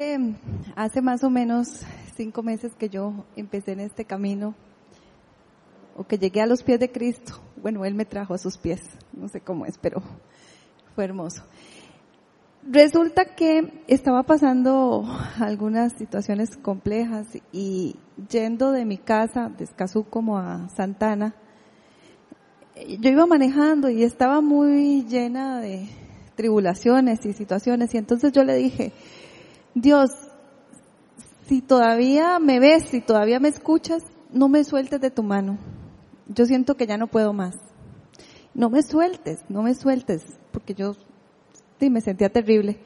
Em, hace más o menos cinco meses que yo empecé en este camino, o que llegué a los pies de Cristo. Bueno, Él me trajo a sus pies, no sé cómo es, pero fue hermoso. Resulta que estaba pasando algunas situaciones complejas y yendo de mi casa de Escazú como a Santana, yo iba manejando y estaba muy llena de tribulaciones y situaciones y entonces yo le dije, Dios, si todavía me ves, si todavía me escuchas, no me sueltes de tu mano. Yo siento que ya no puedo más. No me sueltes, no me sueltes, porque yo sí, me sentía terrible.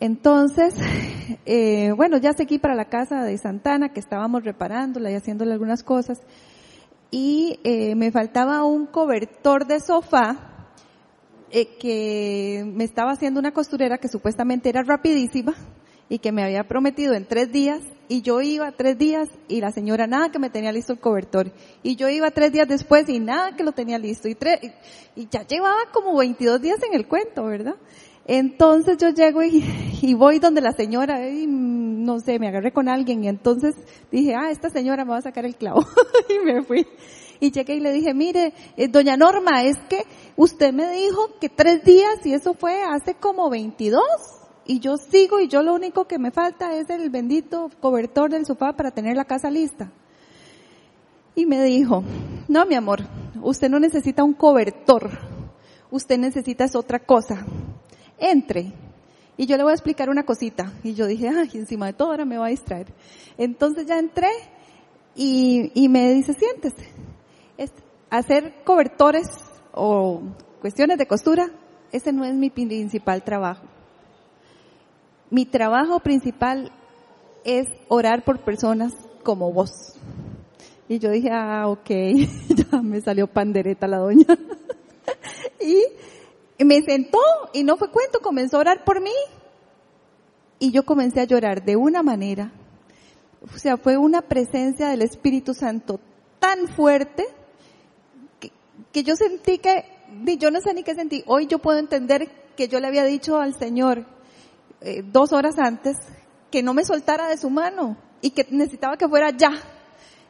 Entonces, eh, bueno, ya seguí para la casa de Santana, que estábamos reparándola y haciéndole algunas cosas, y eh, me faltaba un cobertor de sofá eh, que me estaba haciendo una costurera que supuestamente era rapidísima y que me había prometido en tres días y yo iba tres días y la señora nada que me tenía listo el cobertor. Y yo iba tres días después y nada que lo tenía listo. Y, tres, y, ya llevaba como 22 días en el cuento, ¿verdad? Entonces yo llego y, y voy donde la señora, y no sé, me agarré con alguien y entonces dije, ah, esta señora me va a sacar el clavo y me fui. Y llegué y le dije, mire, eh, doña Norma, es que usted me dijo que tres días y eso fue hace como 22 y yo sigo y yo lo único que me falta es el bendito cobertor del sofá para tener la casa lista. Y me dijo, no mi amor, usted no necesita un cobertor, usted necesita es otra cosa. Entre. Y yo le voy a explicar una cosita. Y yo dije, ay, encima de todo ahora me va a distraer. Entonces ya entré y, y me dice, siéntese hacer cobertores o cuestiones de costura, ese no es mi principal trabajo. Mi trabajo principal es orar por personas como vos. Y yo dije, ah, ok, ya me salió pandereta la doña. y me sentó y no fue cuento, comenzó a orar por mí. Y yo comencé a llorar de una manera. O sea, fue una presencia del Espíritu Santo tan fuerte que yo sentí que, yo no sé ni qué sentí, hoy yo puedo entender que yo le había dicho al Señor eh, dos horas antes que no me soltara de su mano y que necesitaba que fuera ya.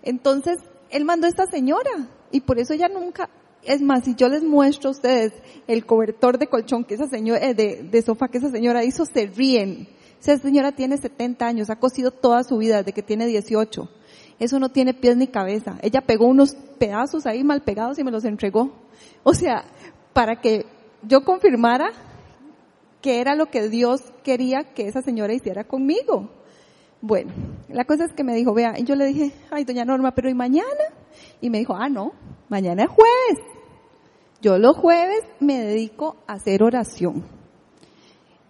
Entonces, Él mandó a esta señora y por eso ella nunca, es más, si yo les muestro a ustedes el cobertor de colchón que esa señora, eh, de, de sofá que esa señora hizo, se ríen. Esa señora tiene 70 años, ha cosido toda su vida desde que tiene 18 eso no tiene pies ni cabeza. Ella pegó unos pedazos ahí mal pegados y me los entregó. O sea, para que yo confirmara que era lo que Dios quería que esa señora hiciera conmigo. Bueno, la cosa es que me dijo, vea, y yo le dije, ay, doña Norma, pero ¿y mañana? Y me dijo, ah, no, mañana es jueves. Yo los jueves me dedico a hacer oración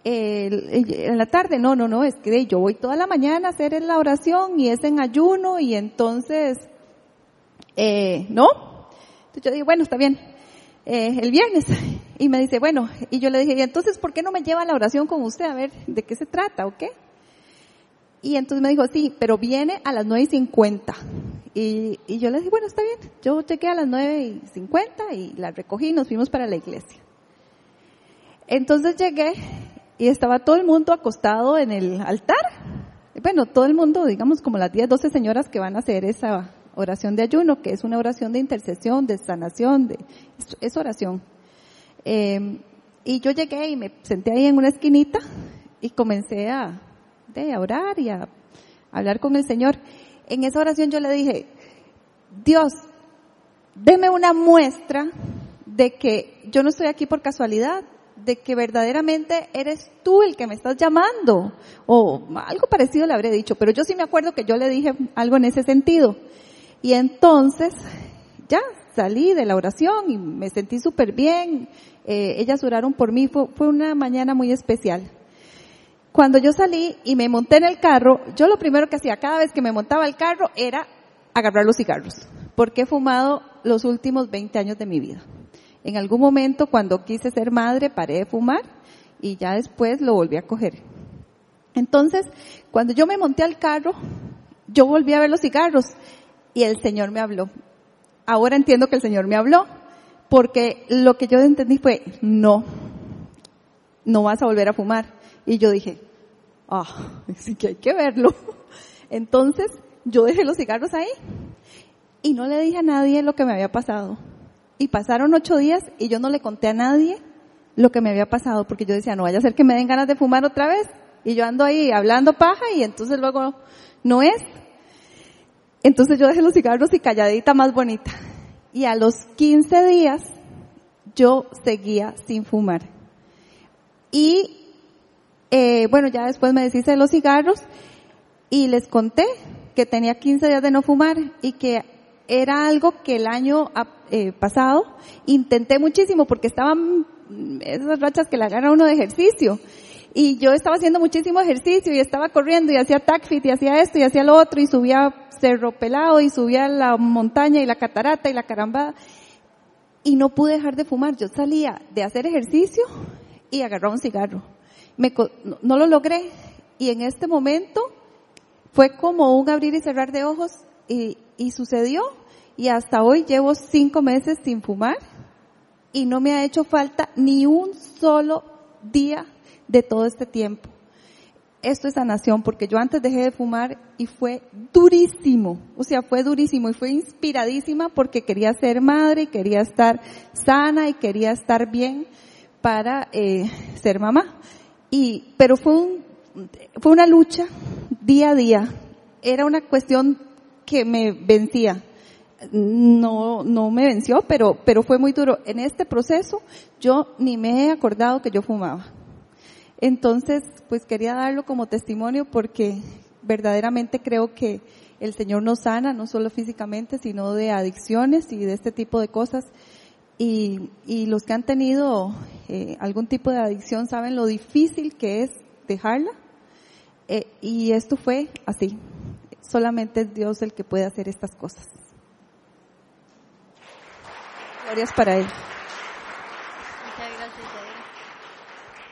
en la tarde, no, no, no, es que yo voy toda la mañana a hacer la oración y es en ayuno y entonces, eh, ¿no? Entonces yo dije, bueno, está bien, eh, el viernes. Y me dice, bueno, y yo le dije, ¿y entonces por qué no me lleva la oración con usted? A ver, ¿de qué se trata o qué? Y entonces me dijo, sí, pero viene a las nueve y cincuenta. Y, y yo le dije, bueno, está bien. Yo llegué a las nueve y cincuenta y la recogí y nos fuimos para la iglesia. Entonces llegué y estaba todo el mundo acostado en el altar. Bueno, todo el mundo, digamos como las 10, 12 señoras que van a hacer esa oración de ayuno, que es una oración de intercesión, de sanación, de, es, oración. Eh, y yo llegué y me senté ahí en una esquinita y comencé a, a orar y a hablar con el Señor. En esa oración yo le dije, Dios, deme una muestra de que yo no estoy aquí por casualidad, de que verdaderamente eres tú el que me estás llamando. O algo parecido le habré dicho, pero yo sí me acuerdo que yo le dije algo en ese sentido. Y entonces, ya salí de la oración y me sentí súper bien. Eh, ellas oraron por mí, fue, fue una mañana muy especial. Cuando yo salí y me monté en el carro, yo lo primero que hacía cada vez que me montaba el carro era agarrar los cigarros, porque he fumado los últimos 20 años de mi vida. En algún momento cuando quise ser madre paré de fumar y ya después lo volví a coger. Entonces, cuando yo me monté al carro, yo volví a ver los cigarros y el Señor me habló. Ahora entiendo que el Señor me habló porque lo que yo entendí fue, no, no vas a volver a fumar. Y yo dije, ah, sí que hay que verlo. Entonces, yo dejé los cigarros ahí y no le dije a nadie lo que me había pasado. Y pasaron ocho días y yo no le conté a nadie lo que me había pasado porque yo decía, no vaya a ser que me den ganas de fumar otra vez. Y yo ando ahí hablando paja y entonces luego no es. Entonces yo dejé los cigarros y calladita más bonita. Y a los 15 días yo seguía sin fumar. Y eh, bueno, ya después me deshice de los cigarros y les conté que tenía 15 días de no fumar y que era algo que el año eh, pasado intenté muchísimo porque estaban esas rachas que le agarra uno de ejercicio. Y yo estaba haciendo muchísimo ejercicio y estaba corriendo y hacía tacfit y hacía esto y hacía lo otro y subía cerro pelado y subía la montaña y la catarata y la carambada. Y no pude dejar de fumar. Yo salía de hacer ejercicio y agarraba un cigarro. No lo logré. Y en este momento fue como un abrir y cerrar de ojos y, y sucedió. Y hasta hoy llevo cinco meses sin fumar y no me ha hecho falta ni un solo día de todo este tiempo. Esto es sanación, porque yo antes dejé de fumar y fue durísimo, o sea, fue durísimo y fue inspiradísima porque quería ser madre y quería estar sana y quería estar bien para eh, ser mamá. Y, pero fue un, fue una lucha día a día. Era una cuestión que me vencía. No, no me venció, pero, pero fue muy duro. En este proceso yo ni me he acordado que yo fumaba. Entonces, pues quería darlo como testimonio porque verdaderamente creo que el Señor nos sana, no solo físicamente, sino de adicciones y de este tipo de cosas. Y, los que han tenido eh, algún tipo de adicción saben lo difícil que es dejarla. Eh, y esto fue así. Solamente es Dios el que puede hacer estas cosas. Glorias para Él.